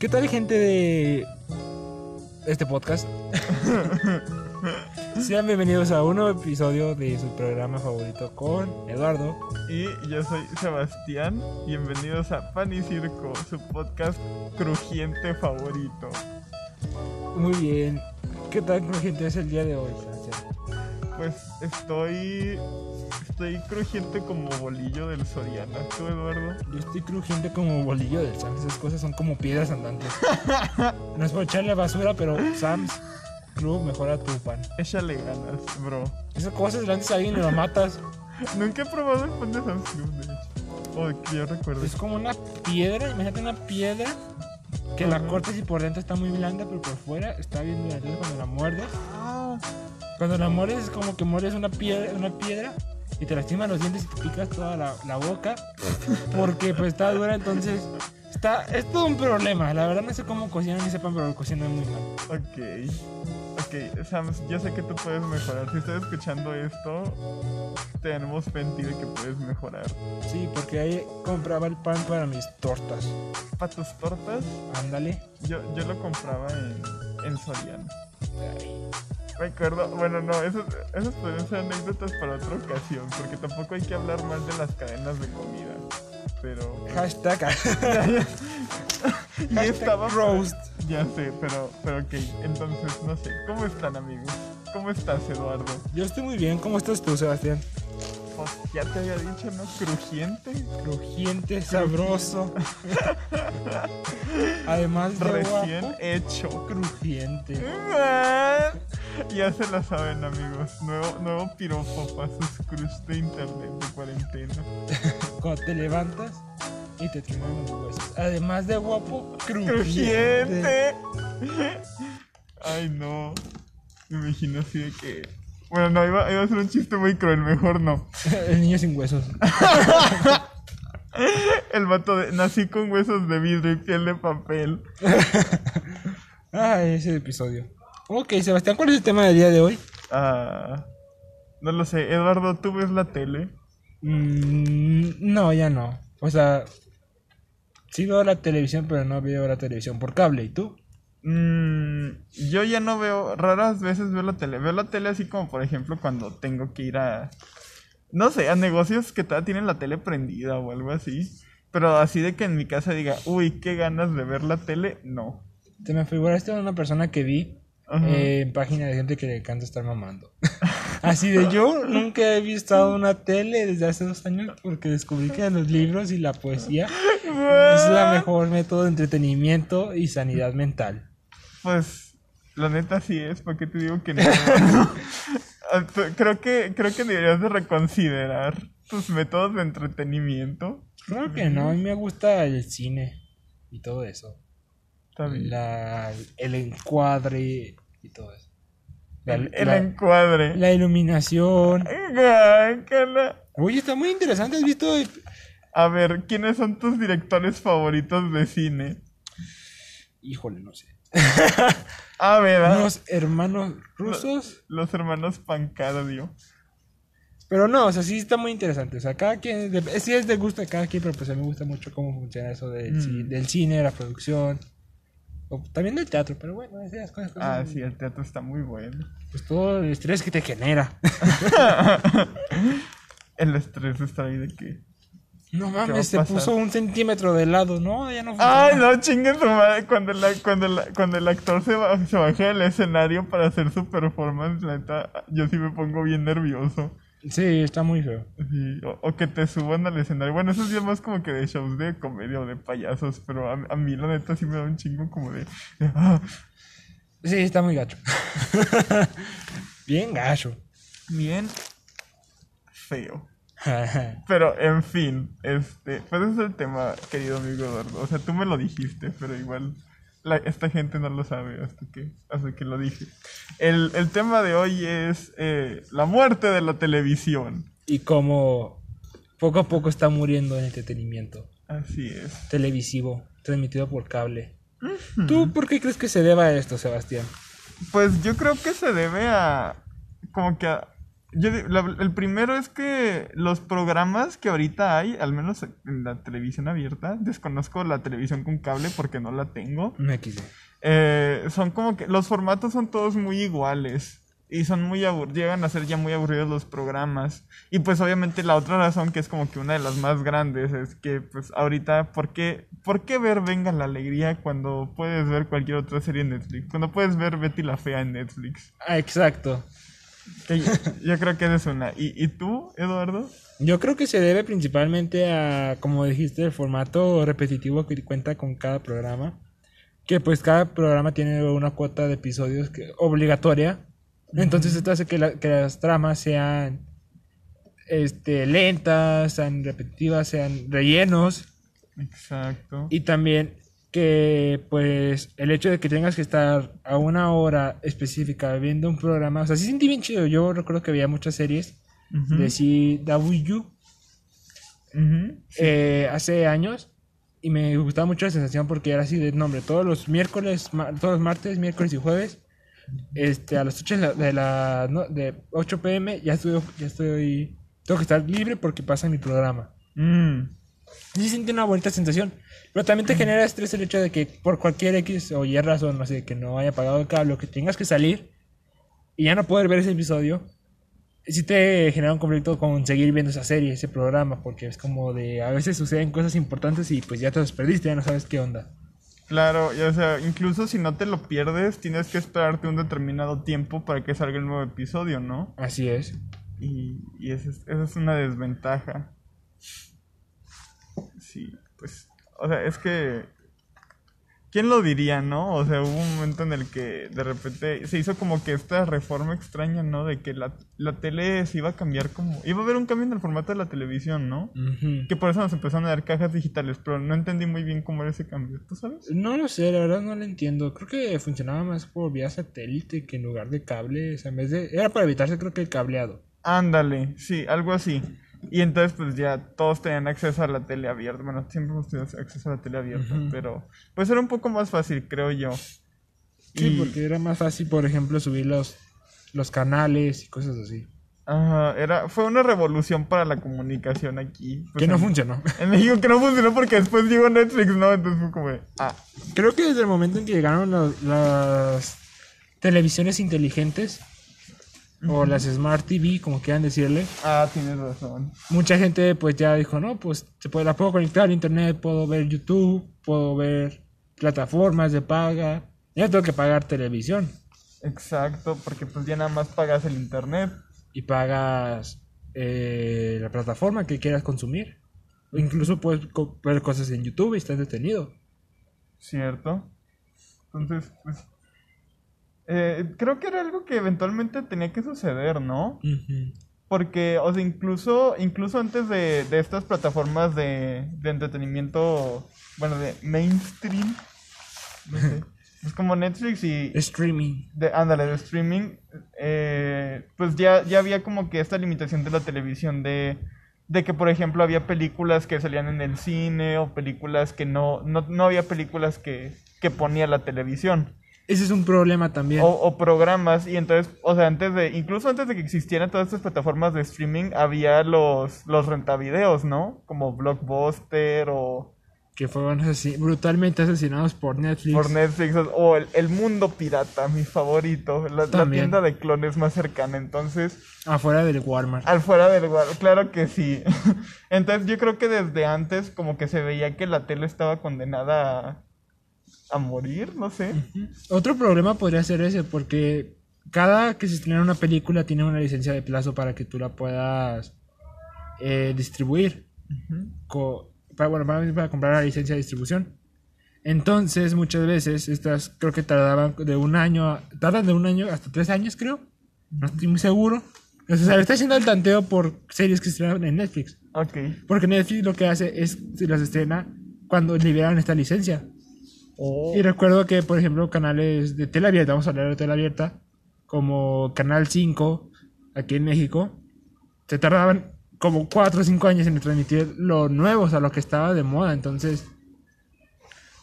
¿Qué tal gente de este podcast? Sean bienvenidos a un nuevo episodio de su programa favorito con Eduardo. Y yo soy Sebastián. Bienvenidos a Pan y Circo, su podcast crujiente favorito. Muy bien. ¿Qué tal crujiente es el día de hoy? Pues estoy. Estoy crujiente como bolillo del Soriana. ¿Tú, Eduardo? Yo estoy crujiente como bolillo del Sam's. Esas cosas son como piedras andantes. No es por echarle basura, pero Sam's Club mejora tu pan. Échale ganas, bro. Esas cosas grandes a alguien y lo matas. Nunca he probado el pan de Sam's Club, de hecho. Oh, que yo recuerdo. Es como una piedra, imagínate una piedra que la Ajá. cortas y por dentro está muy blanda, pero por fuera está bien dura. Entonces cuando la muerdes, Ah, cuando la muerdes es como que muerdes una piedra, una piedra y te lastiman los dientes y te picas toda la, la boca porque pues está dura, entonces está, es todo un problema. La verdad no sé cómo cocinan ese pan, pero lo cocinan muy mal. ok. Ok, Sams, yo sé que tú puedes mejorar. Si estás escuchando esto, tenemos fe en ti de que puedes mejorar. Sí, porque ahí compraba el pan para mis tortas. Para tus tortas, Ándale. yo, yo lo compraba en, en Soriana. Recuerdo, bueno, no, esas, esas pueden ser anécdotas para otra ocasión, porque tampoco hay que hablar mal de las cadenas de comida. Pero. Hashtag. y estaba. roast. Ya sé, pero, pero ok, entonces, no sé. ¿Cómo están, amigos? ¿Cómo estás, Eduardo? Yo estoy muy bien. ¿Cómo estás tú, Sebastián? Pues ya te había dicho, ¿no? Crujiente. Crujiente, sabroso. Además de Recién guapo, hecho. crujiente. Ya se la saben, amigos. Nuevo, nuevo piropo para sus cruz de internet de cuarentena. Cuando te levantas y te truenan los huesos. Además de guapo, crujiente. ¡Crujiente! Ay, no. Me imagino así de que. Bueno, no, iba, iba a ser un chiste muy cruel, mejor no. El niño sin huesos. El vato de. Nací con huesos de vidrio y piel de papel. Ah, ese episodio. Ok, Sebastián, ¿cuál es el tema del día de hoy? Ah. No lo sé. Eduardo, ¿tú ves la tele? Mm, no, ya no. O sea, sí veo la televisión, pero no veo la televisión por cable. ¿Y tú? Mm, yo ya no veo, raras veces veo la tele. Veo la tele así como, por ejemplo, cuando tengo que ir a, no sé, a negocios que todavía tienen la tele prendida o algo así. Pero así de que en mi casa diga, uy, qué ganas de ver la tele, no. Te me figuraste una persona que vi Ajá. eh, en página de gente que le encanta estar mamando. Así de yo nunca he visto una tele desde hace dos años porque descubrí que los libros y la poesía es la mejor método de entretenimiento y sanidad mental. Pues, la neta sí es, ¿para qué te digo que no? Ah, creo que, creo que deberías de reconsiderar tus métodos de entretenimiento. Claro que no, a mí me gusta el cine y todo eso. Está bien. La, el encuadre y todo eso. La, el, el la- encuadre. la iluminación. Oye, está muy interesante. ¿Has visto? A ver, ¿quiénes son tus directores favoritos de cine? Híjole, no sé. Ah, Unos hermanos rusos. los hermanos Pancardio. Pero no, o sea, sí está muy interesante. O sea, cada quien, sí es de gusto de cada quien, pero pues a mí me gusta mucho cómo funciona eso del, Mm. ci- del cine, la producción. O también del teatro, pero bueno, esas cosas. Ah, sí, el teatro está muy bueno. Pues todo el estrés que te genera. El estrés está ahí de que. No va mames, se puso un centímetro de lado. No, ya no. Ay, no, chingue su madre. Cuando, la, cuando, la- cuando el actor se, ba- se baja del escenario para hacer su performance, la neta, yo sí me pongo bien nervioso. Sí, está muy feo. Sí, o, o que te suban al escenario. Bueno, eso es ya más como que de shows de comedia o de payasos, pero a, a mí la neta sí me da un chingo como de... de, ah, Sí, está muy gacho. Bien gacho. bien feo. Pero, en fin, este, pues ese es el tema, querido amigo Eduardo. O sea, tú me lo dijiste, pero igual la- esta gente no lo sabe hasta que, hasta que lo dije. El, el tema de hoy es eh, la muerte de la televisión. y como poco a poco está muriendo el entretenimiento Así es. televisivo transmitido por cable. ¿Tú por qué crees que se deba a esto, Sebastián? Pues yo creo que se debe a, como que a, Yo, la- el primero es que los programas que ahorita hay, al menos en la televisión abierta, desconozco la televisión con cable porque no la tengo. Me quise. eh, son como que los formatos son todos muy iguales y son muy abur- llegan a ser ya muy aburridos los programas y pues obviamente la otra razón que es como que una de las más grandes es que pues ahorita ¿por qué, ¿por qué ver Venga la Alegría cuando puedes ver cualquier otra serie en Netflix? Cuando puedes ver Betty la Fea en Netflix. Ah, exacto. Que yo, yo creo que esa es una. ¿Y, y tú, Eduardo? Yo creo que se debe principalmente a, como dijiste, el formato repetitivo que cuenta con cada programa. Que pues cada programa tiene una cuota de episodios que, obligatoria. Entonces esto hace que, la- que las tramas sean este, lentas, sean repetitivas, sean rellenos. Exacto. Y también que pues el hecho de que tengas que estar a una hora específica viendo un programa, o sea, sí sentí bien chido. Yo recuerdo que veía muchas series Ujú, de CW ujú. eh, hace años y me gustaba mucho la sensación porque era así de nombre. Todos los miércoles, todos los martes, miércoles y jueves, este, a las 8 de la, de, la- no, de 8 pm ya estoy, ya estoy, tengo que estar libre porque pasa mi programa. Mm, Y sí sentí una bonita sensación. Pero también te genera estrés el hecho de que por cualquier X o Y razón, no sé, que no haya pagado el cable o que tengas que salir y ya no poder ver ese episodio, sí te genera un conflicto con seguir viendo esa serie, ese programa, porque es como de a veces suceden cosas importantes y pues ya te los perdiste, ya no sabes qué onda. Claro, y, o sea, incluso si no te lo pierdes, tienes que esperarte un determinado tiempo para que salga el nuevo episodio, ¿no? Así es. Y, y esa, es, esa es una desventaja. Sí, pues, o sea, es que... ¿Quién lo diría, no? O sea, hubo un momento en el que de repente se hizo como que esta reforma extraña, ¿no? De que la, la tele se iba a cambiar como... Iba a haber un cambio en el formato de la televisión, ¿no? Que por eso nos empezaron a dar cajas digitales, pero no entendí muy bien cómo era ese cambio, ¿tú sabes? No lo sé, la verdad no lo entiendo. Creo que funcionaba más por vía satélite que en lugar de cable. O sea, en vez de... Era para evitarse creo que el cableado. Ándale, sí, algo así. Y entonces pues ya todos tenían acceso a la tele abierta. Bueno, siempre hemos tenido acceso a la tele abierta, pero pues era un poco más fácil, creo yo. Sí, Y- porque era más fácil, por ejemplo, subir los, los canales y cosas así. Ajá, era, fue una revolución para la comunicación aquí. pues, que no en- funcionó. En México que no funcionó porque después llegó Netflix, ¿no? Entonces fue como, ah, Creo que desde el momento en que llegaron los- las televisiones inteligentes o las Smart TV, como quieran decirle, ah, tienes razón. mucha gente pues ya dijo, no, pues se puede, la puedo conectar a internet, puedo ver YouTube, puedo ver plataformas de paga, ya tengo que pagar televisión Exacto, porque pues ya nada más pagas el internet. y pagas eh, la plataforma que quieras consumir. O incluso puedes co- ver cosas en YouTube y estás detenido. ¿Cierto? Entonces, pues... eh, creo que era algo que eventualmente tenía que suceder, ¿no? Ujú. Porque, o sea, incluso, incluso antes de, de estas plataformas de, de entretenimiento, bueno, de mainstream, no sé, es como Netflix y, Streaming. de, ándale, de streaming, eh, pues ya, ya había como que esta limitación de la televisión de, de que, por ejemplo, había películas que salían en el cine o películas que no, no, no había películas que, que ponía la televisión. Ese es un problema también. O, o programas, y entonces, o sea, antes de, incluso antes de que existieran todas estas plataformas de streaming, había los, los rentavideos, ¿no? Como Blockbuster o que fueron asesi- brutalmente asesinados por Netflix. por Netflix, o- el, el Mundo Pirata, mi favorito, la, tienda de clones más cercana. Entonces, Afuera del Walmart. al fuera del lugar, claro que sí. Entonces, yo creo que desde antes, como que se veía que la tele estaba condenada a, a morir, no sé. Otro problema podría ser ese, porque cada que se estrena una película tiene una licencia de plazo para que tú la puedas eh, distribuir. Co- para, bueno, para, para comprar la licencia de distribución. Entonces, muchas veces, estas creo que tardaban de un año, a- tardan de un año hasta tres años, creo. No estoy muy seguro. O sea, se está haciendo el tanteo por series que estrenan en Netflix. Ok. Porque Netflix lo que hace es se las estrena cuando liberan esta licencia. Oh. Y recuerdo que, por ejemplo, canales de tele abierta, vamos a hablar de tele abierta, como Canal 5, aquí en México, se tardaban como 4 o 5 años en transmitir lo nuevo, o sea, lo que estaba de moda. Entonces,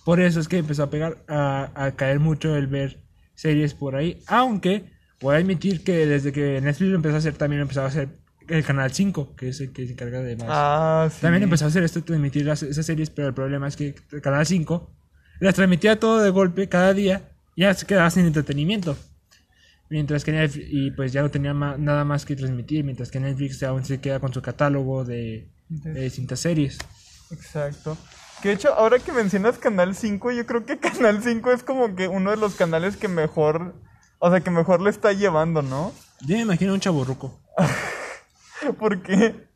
por eso es que empezó a pegar, a, a caer mucho el ver series por ahí. Aunque Puedo admitir que desde que Netflix lo empezó a hacer, también empezó a hacer el Canal 5, que es el que se encarga de más. Ah, sí. También empezó a hacer esto, transmitir las- esas series, pero el problema es que el Canal 5 las transmitía todo de golpe cada día y ya se quedaba sin entretenimiento. Mientras que Netflix, y pues ya no tenía nada más que transmitir, mientras que Netflix aún se queda con su catálogo de, de distintas series. Exacto. Que de hecho, ahora que mencionas Canal 5, yo creo que Canal 5 es como que uno de los canales que mejor, o sea, que mejor le está llevando, ¿no? Yo me imagino un chaburruco. Porque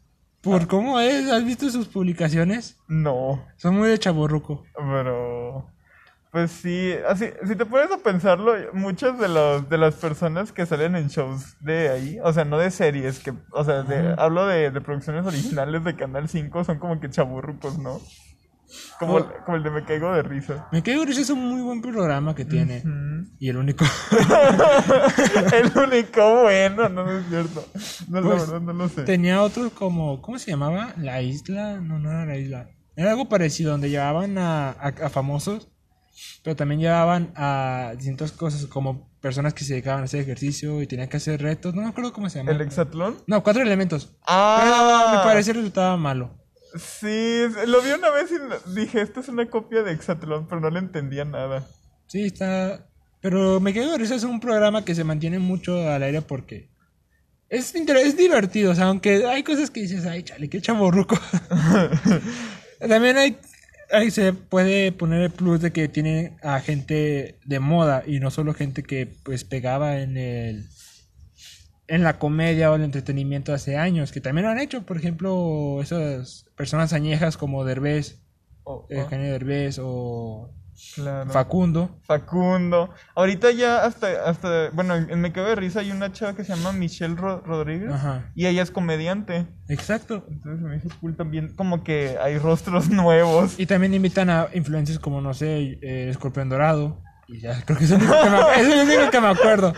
¿Por cómo es? ¿Has visto sus publicaciones? no, Son muy de chaburruco. pero pues sí, así, si te pones a pensarlo, muchas de los de las personas que salen en shows de ahí, o sea, no de series, que, o sea, de- hablo de, de producciones originales de Canal 5, son como que chaburrucos, ¿no? Como, Oh. como el de Me Caigo de Risa. Me quedo es un muy buen programa que tiene. Y el único. El único bueno, no, no es cierto. No, la Pues, verdad no lo sé. Tenía otro como, ¿cómo se llamaba? La isla, no, no era la isla. Era algo parecido, donde llevaban a, a, a famosos, pero también llevaban a distintas cosas, como personas que se dedicaban a hacer ejercicio y tenían que hacer retos, no me acuerdo cómo se llama. ¿El hexatlón? No, cuatro elementos. Ah, Pero me parece resultaba malo. Sí, lo vi una vez y dije, esto es una copia de hexatlón, pero no le entendía nada. Sí, está... Pero me quedo risa, es un programa que se mantiene mucho al aire porque... Es, es divertido, o sea, aunque hay cosas que dices, ay, chale, qué chaborruco. También hay, ahí se puede poner el plus de que tiene a gente de moda y no solo gente que pues pegaba en el en la comedia o el entretenimiento hace años, que también lo han hecho, por ejemplo, esas personas añejas como Derbez, Oh, eh, oh, Eugenio Derbez o claro. Facundo. Facundo. Ahorita ya hasta, hasta, bueno, en Me Cago de Risa hay una chava que se llama Michelle Ro- Rodríguez Ajá. y ella es comediante. Exacto. Entonces me hizo cool también, como que hay rostros nuevos. Y también invitan a influencers como, no sé, eh, Escorpión Dorado. Y ya, creo que es el único que me acuerdo.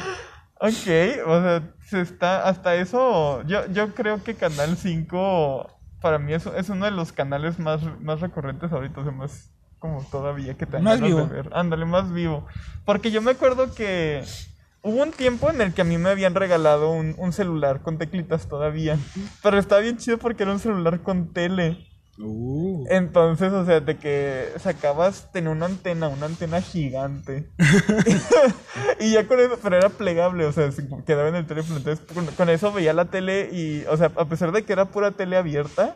Ok, o sea, se está, hasta eso, yo, yo creo que Canal 5 para mí es, es uno de los canales más, más recurrentes ahorita, o sea, más como todavía que te Más de vivo. ver. Ándale, más vivo. Porque yo me acuerdo que hubo un tiempo en el que a mí me habían regalado un, un celular con teclitas todavía, pero estaba bien chido porque era un celular con tele. Uh. Entonces, o sea, de que sacabas, tenía una antena, una antena gigante. y ya con eso, pero era plegable, o sea, se quedaba en el teléfono. Entonces, con, con eso veía la tele y, o sea, a pesar de que era pura tele abierta,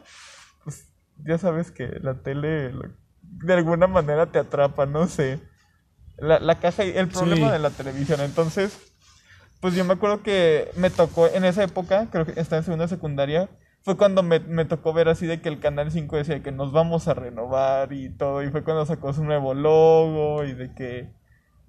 pues ya sabes que la tele lo- de alguna manera te atrapa, no sé. La, la caja, y el problema Sí. de la televisión. Entonces, pues yo me acuerdo que me tocó en esa época, creo que estaba en segunda secundaria, fue cuando me, me tocó ver así de que el Canal 5 decía que nos vamos a renovar y todo, y fue cuando sacó su nuevo logo y de que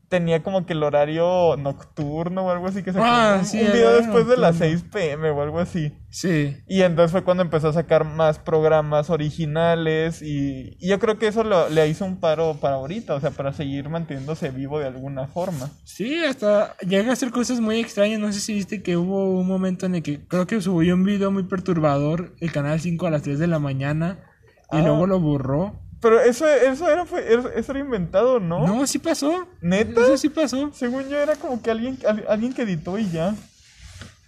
tenía como que el horario nocturno o algo así que sacó Ah, sí, un video después de las nocturno. 6 pm o algo así. Sí. Y entonces fue cuando empezó a sacar más programas originales y, y yo creo que eso lo- le hizo un paro para ahorita, o sea, para seguir manteniéndose vivo de alguna forma. Sí, hasta llega a hacer cosas muy extrañas. No sé si viste que hubo un momento en el que creo que subió un video muy perturbador el canal 5 a las 3 de la mañana y Ah. luego lo borró. Pero eso, eso, era, fue, eso era inventado, ¿no? No, sí pasó. ¿Neta? Eso sí pasó. Según yo era como que alguien, al- alguien que editó y ya.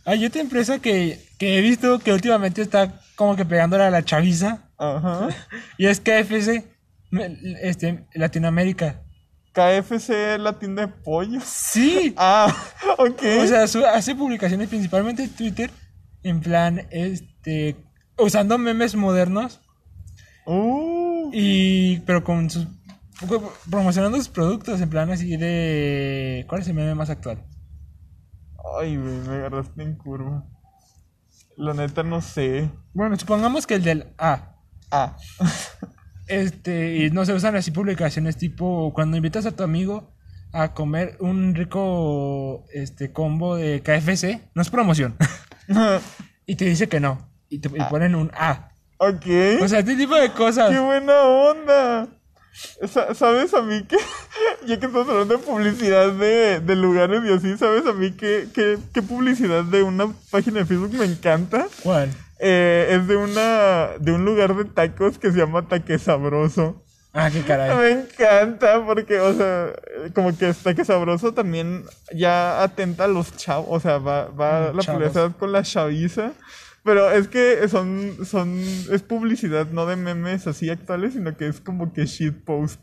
Hay otra empresa que, que he visto que últimamente está como que pegándole a la chaviza. Ajá. Y es KFC, este, Latinoamérica. KFC, la tienda de pollos. Sí. Ah, ok. O sea, su- hace publicaciones principalmente en Twitter, en plan, este, usando memes modernos, Uh, y, pero con sus, promocionando sus productos, en plan así de, ¿cuál es el meme más actual? ay, güey, me agarraste en curva. La neta no sé. Bueno, supongamos que el del A. Ah. Este, y no se usan así publicaciones tipo cuando invitas a tu amigo a comer un rico este combo de KFC, no es promoción. y te dice que no. Y te y ponen un A. ok. O sea, este tipo de cosas. ¡Qué buena onda! Sa- ¿Sabes a mí que, ya que estamos hablando de publicidad de, de lugares y así, ¿sabes a mí que, que, qué publicidad de una página de Facebook me encanta? ¿Cuál? Eh, es de una de un lugar de tacos que se llama Taque Sabroso. Ah, qué caray. Me encanta porque, o sea, como que está que sabroso también ya atenta a los chavos, o sea, va, va la publicidad con la chaviza. Pero es que son, son, es publicidad no de memes así actuales, sino que es como que shitpost.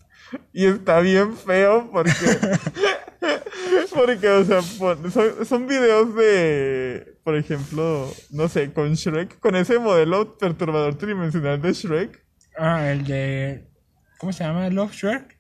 Y está bien feo porque, porque, o sea, son, son videos de, por ejemplo, no sé, con Shrek, con ese modelo perturbador tridimensional de Shrek. Ah, el de. ¿Cómo se llama? Love Shark.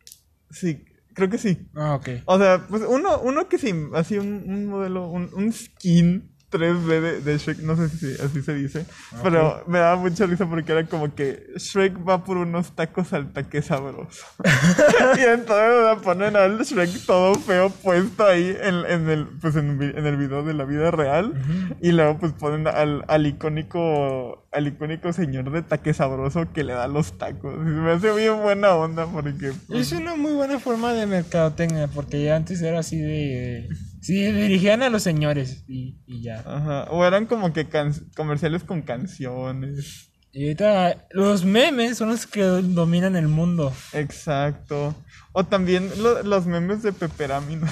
Sí, creo que sí. Ah, ok. O sea, pues uno, uno que sí, así un, un modelo, un, un skin 3D de, de Shrek, no sé si así se dice, pero me daba mucha risa porque era como que Shrek va por unos tacos al taque sabroso. y entonces la ponen al Shrek todo feo puesto ahí en, en el, pues en, en el video de la vida real. Y luego pues ponen al, al icónico, al icónico señor de taque sabroso que le da los tacos. Y me hace bien buena onda porque... pues, Es una muy buena forma de mercadotecnia, porque ya antes era así de. Sí, dirigían a los señores y, y ya. Ajá, o eran como que can- comerciales con canciones. Y ahorita los memes son los que dominan el mundo. Exacto. O también lo- los memes de Peperami, ¿no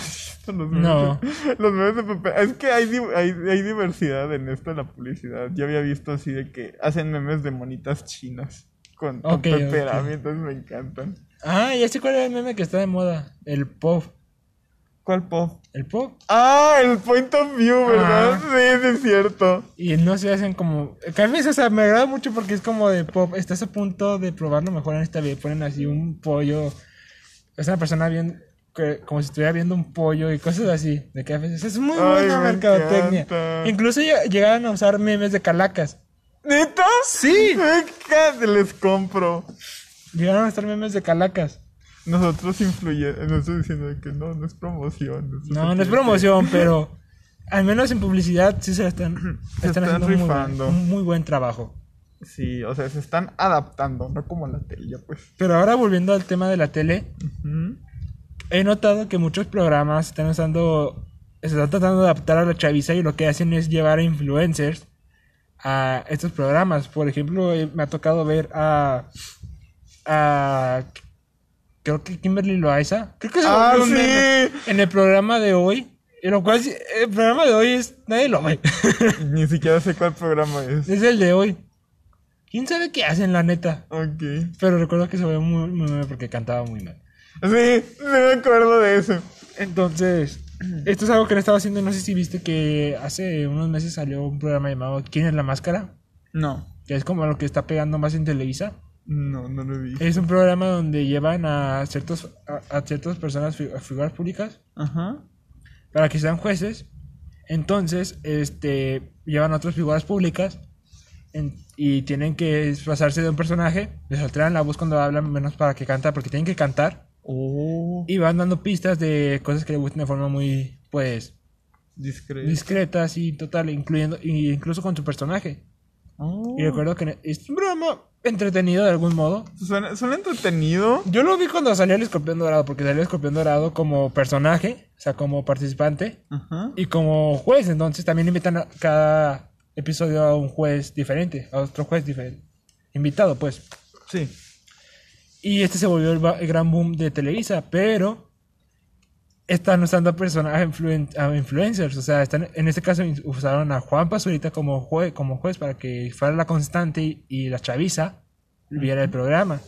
los memes? No. de- los memes de Peperami. Es que hay, hay, hay diversidad en esto de la publicidad. Yo había visto así de que hacen memes de monitas chinas con, con Peperami, entonces me encantan. Ah, ya sé cuál era el meme que está de moda. El pop. ¿Cuál pop? El pop. Ah, el point of view, ¿verdad? Ah. Sí, sí, es cierto. Y no se hacen como. Que a veces, o sea, me agrada mucho porque es como de pop. Estás a punto de probarlo mejor en esta vida. Ponen así un pollo. Es una persona bien. como si estuviera viendo un pollo y cosas así. De que a veces es muy Ay, buena me mercadotecnia. encanta. Incluso lle- llegaron a usar memes de calacas. ¿Neta? Sí. Encanta, les compro. Llegaron a estar memes de calacas. Nosotros influyendo, nosotros diciendo que no, no es promoción. No, no es promoción, pero al menos en publicidad sí se están, Se están están haciendo muy buen, rifando. un muy buen trabajo. Sí, o sea, se están adaptando, no como la tele, pues. Pero ahora volviendo al tema de la tele, he notado que muchos programas están usando, se están tratando de adaptar a la chaviza y lo que hacen es llevar a influencers a estos programas. Por ejemplo, eh, me ha tocado ver a, a creo que Kimberly Loaiza, creo que se Ah, volvió un sí. meme en el programa de hoy. Y lo cual, el programa de hoy es, nadie lo ve. Ni siquiera sé cuál programa es. es el de hoy. ¿Quién sabe qué hacen, la neta? Ok. Pero recuerdo que se ve muy, muy meme porque cantaba muy mal. Sí, sí me acuerdo de eso. Entonces, esto es algo que le estaba haciendo. No sé si viste que hace unos meses salió un programa llamado ¿Quién es la máscara? No, Que es como lo que está pegando más en Televisa. No, no lo vi. Es un programa donde llevan a ciertos a, a ciertas personas, a figuras públicas, Ajá. para que sean jueces. Entonces, este, llevan a otras figuras públicas en- y tienen que pasarse de un personaje, les alteran la voz cuando hablan, menos para que canta, porque tienen que cantar. Oh, Y van dando pistas de cosas que le gustan de forma muy, pues, discreto. discretas y total, incluyendo, incluso con su personaje. Oh. Y recuerdo que es un programa entretenido de algún modo. Suena, suena entretenido. Yo lo vi cuando salió el escorpión dorado, porque salió el escorpión dorado como personaje, o sea, como participante Ajá. y como juez. Entonces también invitan a cada episodio a un juez diferente, a otro juez diferente. Invitado, pues. Sí. Y este se volvió el gran boom de Televisa, pero están usando a personajes influen- a influencers. O sea, están, en este caso usaron a Juan Pazurita como, jue- como juez para que fuera la constante y, y la chaviza viera el programa.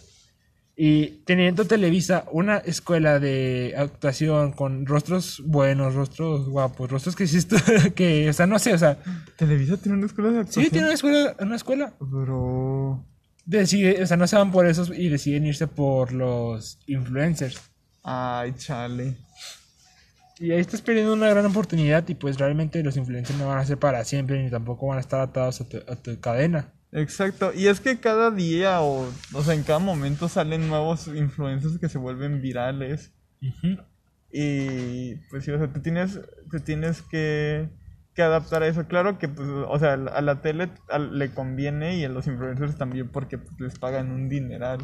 Y teniendo Televisa una escuela de actuación con rostros buenos, rostros guapos, rostros que estu- que, o sea, no sé, o sea, ¿Televisa tiene una escuela de actuación? sí tiene una escuela, una escuela. Bro. Decide, o sea, no se van por esos y deciden irse por los influencers. Ay, chale. Y ahí estás perdiendo una gran oportunidad y pues realmente los influencers no van a ser para siempre ni tampoco van a estar atados a tu, a tu cadena. Exacto, y es que cada día o, o sea, en cada momento salen nuevos influencers que se vuelven virales. Y pues sí, o sea, te tienes, te tienes que, que adaptar a eso. Claro que, pues, o sea, a la tele le conviene y a los influencers también porque pues, les pagan un dineral.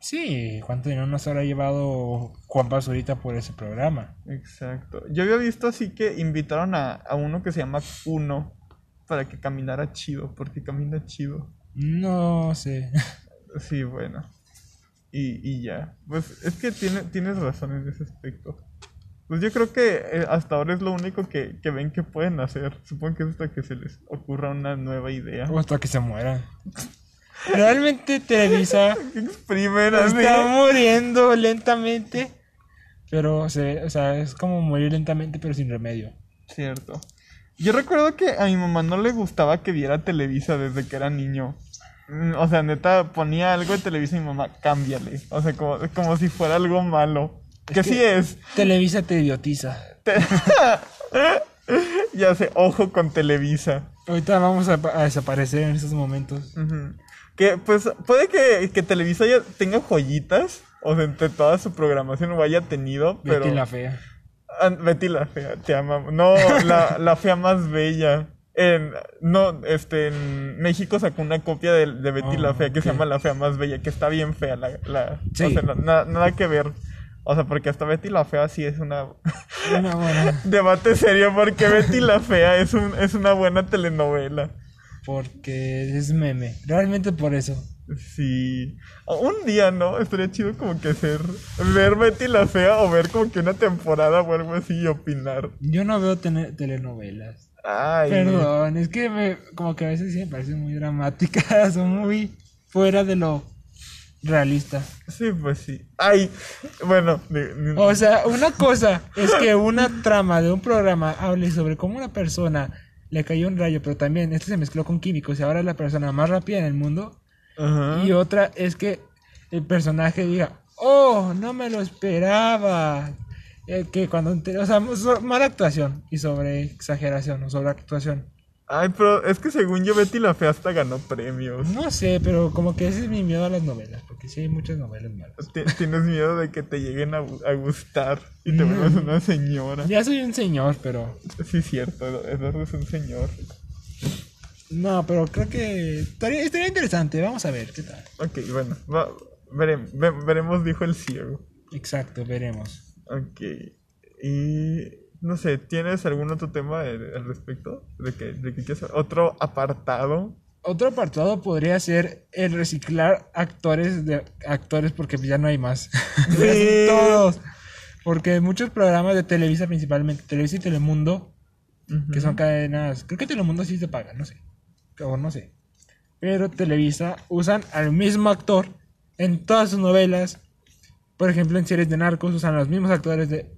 Sí, ¿cuánto dinero nos habrá llevado Juan Pazurita por ese programa? Exacto. Yo había visto así que invitaron a, a uno que se llama Kuno para que caminara chido, porque camina chido. No sé. Sí, bueno. y, y ya. Pues es que tiene, tienes razón en ese aspecto. Pues yo creo que eh, hasta ahora es lo único que, que ven que pueden hacer. Supongo que es hasta que se les ocurra una nueva idea. O hasta que se mueran. Realmente Televisa está muriendo lentamente. Pero se, o sea, es como morir lentamente pero sin remedio. Cierto. Yo recuerdo que a mi mamá no le gustaba que viera Televisa desde que era niño. Mm, O sea, neta, ponía algo de Televisa y mi mamá, cámbiale. O sea, como, como si fuera algo malo. que, que- sí es. Televisa te idiotiza. Te- ya sé, ojo con Televisa. Ahorita vamos a, a desaparecer en estos momentos. Ujú. Que pues puede que, que Televisa ya tenga joyitas. O sea, entre toda su programación lo haya tenido. Pero... Betty la fea. Ah, Betty la fea, te amamos. No, la, la fea más bella. En, no, este, en México sacó una copia de, de Betty Oh, la fea que se llama La fea más bella, que está bien fea. La, la, Sí. O sea, no- na- nada que ver. O sea, porque hasta Betty la fea sí es una... Una buena. Debate serio, porque Betty la fea es, un, es una buena telenovela. Porque es meme. Realmente por eso. Sí. Un día, ¿no? Estaría chido como que hacer... Ver Betty la fea o ver como que una temporada o algo así y opinar. Yo no veo telenovelas. Ay. Perdón, es que me, como que a veces sí me parecen muy dramáticas o muy fuera de lo realista. Sí, pues sí. Ay, bueno. O sea, una cosa es que una trama de un programa hable sobre cómo una persona le cayó un rayo, pero también este se mezcló con químicos y ahora es la persona más rápida en el mundo. Ajá. Y otra es que el personaje diga, oh, no me lo esperaba. Eh, que cuando, o sea, so- mala actuación y sobre exageración o sobre actuación. Ay, pero es que según yo Betty la Fea hasta ganó premios. No sé, pero como que ese es mi miedo a las novelas, porque sí hay muchas novelas malas. Ti- Tienes miedo de que te lleguen a, a gustar y te Mm. vuelvas una señora. Ya soy un señor, pero... Sí, cierto. Eduardo es un señor. No, pero creo que estaría, estaría interesante. Vamos a ver qué tal. Ok, bueno. va- verem- ve- veremos, dijo el ciego. Exacto, veremos. Ok. Y... No sé, ¿tienes algún otro tema al respecto? ¿De que, de que ¿Otro apartado? Otro apartado podría ser el reciclar actores de actores porque ya no hay más. Sí. Todos. Porque muchos programas de Televisa, principalmente Televisa y Telemundo, que son cadenas, creo que Telemundo sí se paga, no sé. O no sé. Pero Televisa usan al mismo actor en todas sus novelas. Por ejemplo, en series de narcos usan los mismos actores de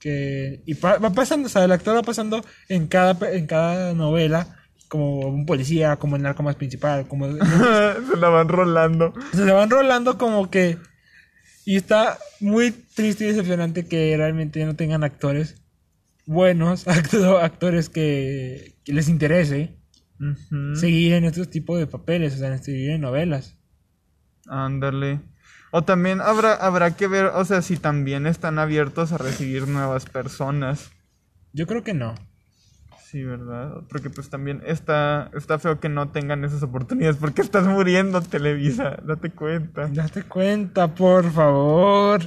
que y pa- va pasando, o sea, el actor va pasando en cada en cada novela como un policía, como el narco más principal, como Se la van rolando. se le van rolando como que y está muy triste y decepcionante que realmente no tengan actores buenos, acto- actores que, que les interese seguir en estos tipos de papeles, o sea, en seguir en novelas. Ándale. O también habrá, habrá que ver, o sea, si también están abiertos a recibir nuevas personas. Yo creo que no. Sí, ¿verdad? Porque pues también está, está feo que no tengan esas oportunidades porque estás muriendo, Televisa, date cuenta. Date cuenta, por favor.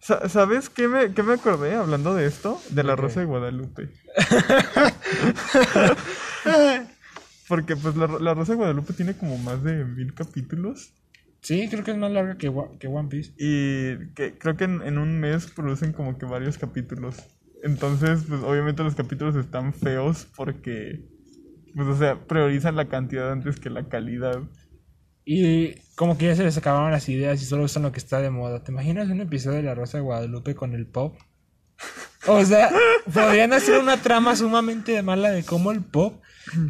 Sa- ¿Sabes qué me, qué me acordé hablando de esto? De la. Rosa de Guadalupe. Porque pues la, la Rosa de Guadalupe tiene como más de mil capítulos. Sí, creo que es más larga que, que One Piece. Y que creo que en, en un mes producen como que varios capítulos. Entonces, pues obviamente los capítulos están feos porque, pues o sea, priorizan la cantidad antes que la calidad. Y como que ya se les acabaron las ideas y solo usan lo que está de moda. ¿Te imaginas un episodio de La Rosa de Guadalupe con el pop? O sea, podrían hacer una trama sumamente mala de cómo el pop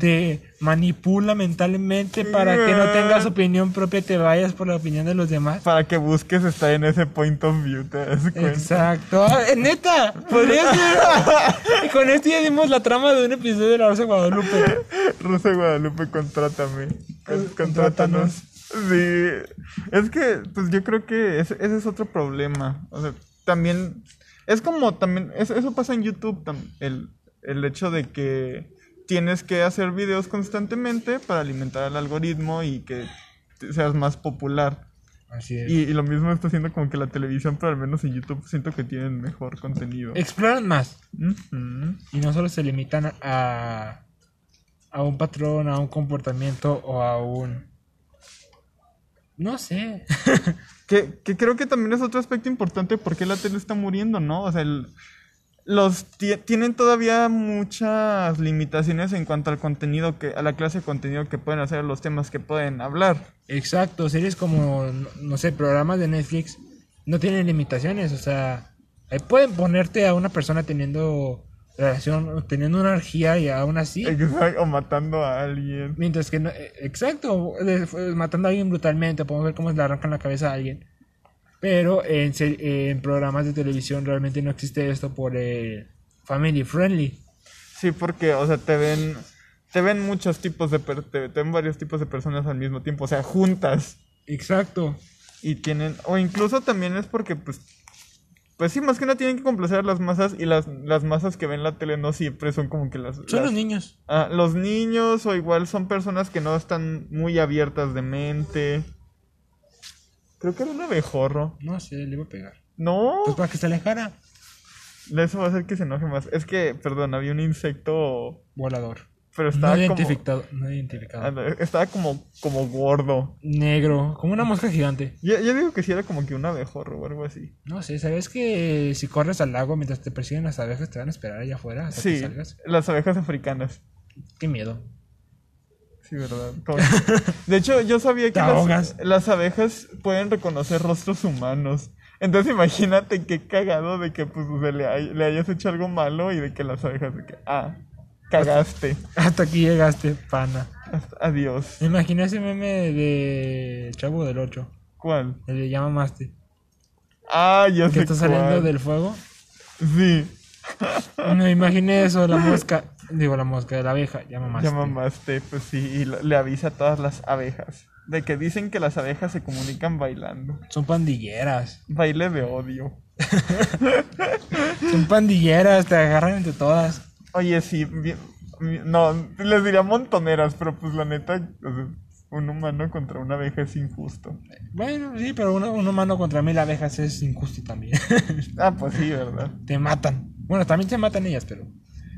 te manipula mentalmente para que no tengas opinión propia y te vayas por la opinión de los demás. Para que busques estar en ese point of view, te das cuenta. Exacto. Ah, neta, podría ser. Y con esto ya dimos la trama de un episodio de La Rosa de Guadalupe. Rosa de Guadalupe, contrátame. Con- Eh, Contrátanos. Sí. Es que, pues yo creo que ese, ese es otro problema. O sea, también. Es como también. es- eso pasa en YouTube. el, el hecho de que tienes que hacer videos constantemente para alimentar al algoritmo y que seas más popular. Así es. Y, y lo mismo está haciendo como que la televisión, pero al menos en YouTube siento que tienen mejor contenido. Exploran más. Y no solo se limitan a, a un patrón, a un comportamiento o a un No sé. Que, que creo que también es otro aspecto importante por qué la tele está muriendo, ¿no? O sea, el- los ti- tienen todavía muchas limitaciones en cuanto al contenido que, a la clase de contenido que pueden hacer, los temas que pueden hablar. Exacto, series como, no, sé, programas de Netflix no tienen limitaciones, o sea, ahí pueden ponerte a una persona teniendo relación, teniendo una orgía y aún así, Exacto, O matando a alguien. mientras que no, eh, exacto, matando a alguien brutalmente, podemos ver cómo le arrancan la cabeza a alguien, pero en, se- en programas de televisión realmente no existe esto por eh, family friendly. Sí, porque, o sea, te ven, te ven muchos tipos de, per- te, te ven varios tipos de personas al mismo tiempo, o sea, juntas. Exacto. Y tienen, o incluso también es porque, pues, pues sí, más que nada tienen que complacer a las masas y las, las masas que ven la tele no siempre son como que las... Son las- los niños. Ah, los niños o igual son personas que no están muy abiertas de mente. Creo que era un abejorro. No sé, le iba a pegar. No, Pues para que se alejara. eso va a hacer que se enoje más. Es que, perdón, había un insecto, Volador. pero No estaba como... identificado. No identificado. Ah, no, Estaba como, como gordo. Negro, como una mosca gigante. Yo, yo digo que sí era como que un abejorro o algo así. No sé, ¿sabes que si corres al lago mientras te persiguen las abejas te van a esperar allá afuera hasta que Sí, salgas? las abejas africanas. Qué miedo. Sí, verdad. Como- De hecho, yo sabía que las, abejas pueden reconocer rostros humanos. Entonces imagínate qué cagado de que pues o sea, le, hay- le hayas hecho algo malo y de que las abejas de que, ah, cagaste. Hasta aquí llegaste, pana. Hasta- adiós. Me imaginé ese meme de Chavo del 8. ¿Cuál? El de Maste. Ah, ya Que sé está saliendo cuál. del fuego. Sí, Me imaginé eso, la mosca. Digo, la mosca, la abeja. Llama Maste. ya mamaste, pues sí, y le avisa a todas las abejas. De que dicen que las abejas se comunican bailando. Son pandilleras. Baile de odio. Son pandilleras, te agarran entre todas. Oye, sí, no, les diría montoneras, pero pues la neta, un humano contra una abeja es injusto. Bueno, sí, pero uno, un humano contra mil abejas es injusto también. Ah, pues sí, ¿verdad? te matan. Bueno, también se matan ellas, pero.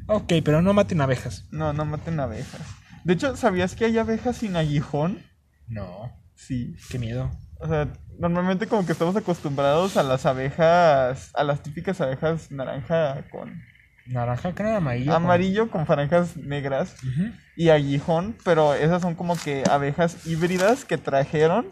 Ok, pero no maten abejas. No, no maten abejas. De hecho, ¿sabías que hay abejas sin aguijón? No, Sí. qué miedo. O sea, normalmente como que estamos acostumbrados a las abejas, a las típicas abejas naranja con Naranja, que amarillo. amarillo con franjas negras y aguijón, pero esas son como que abejas híbridas que trajeron,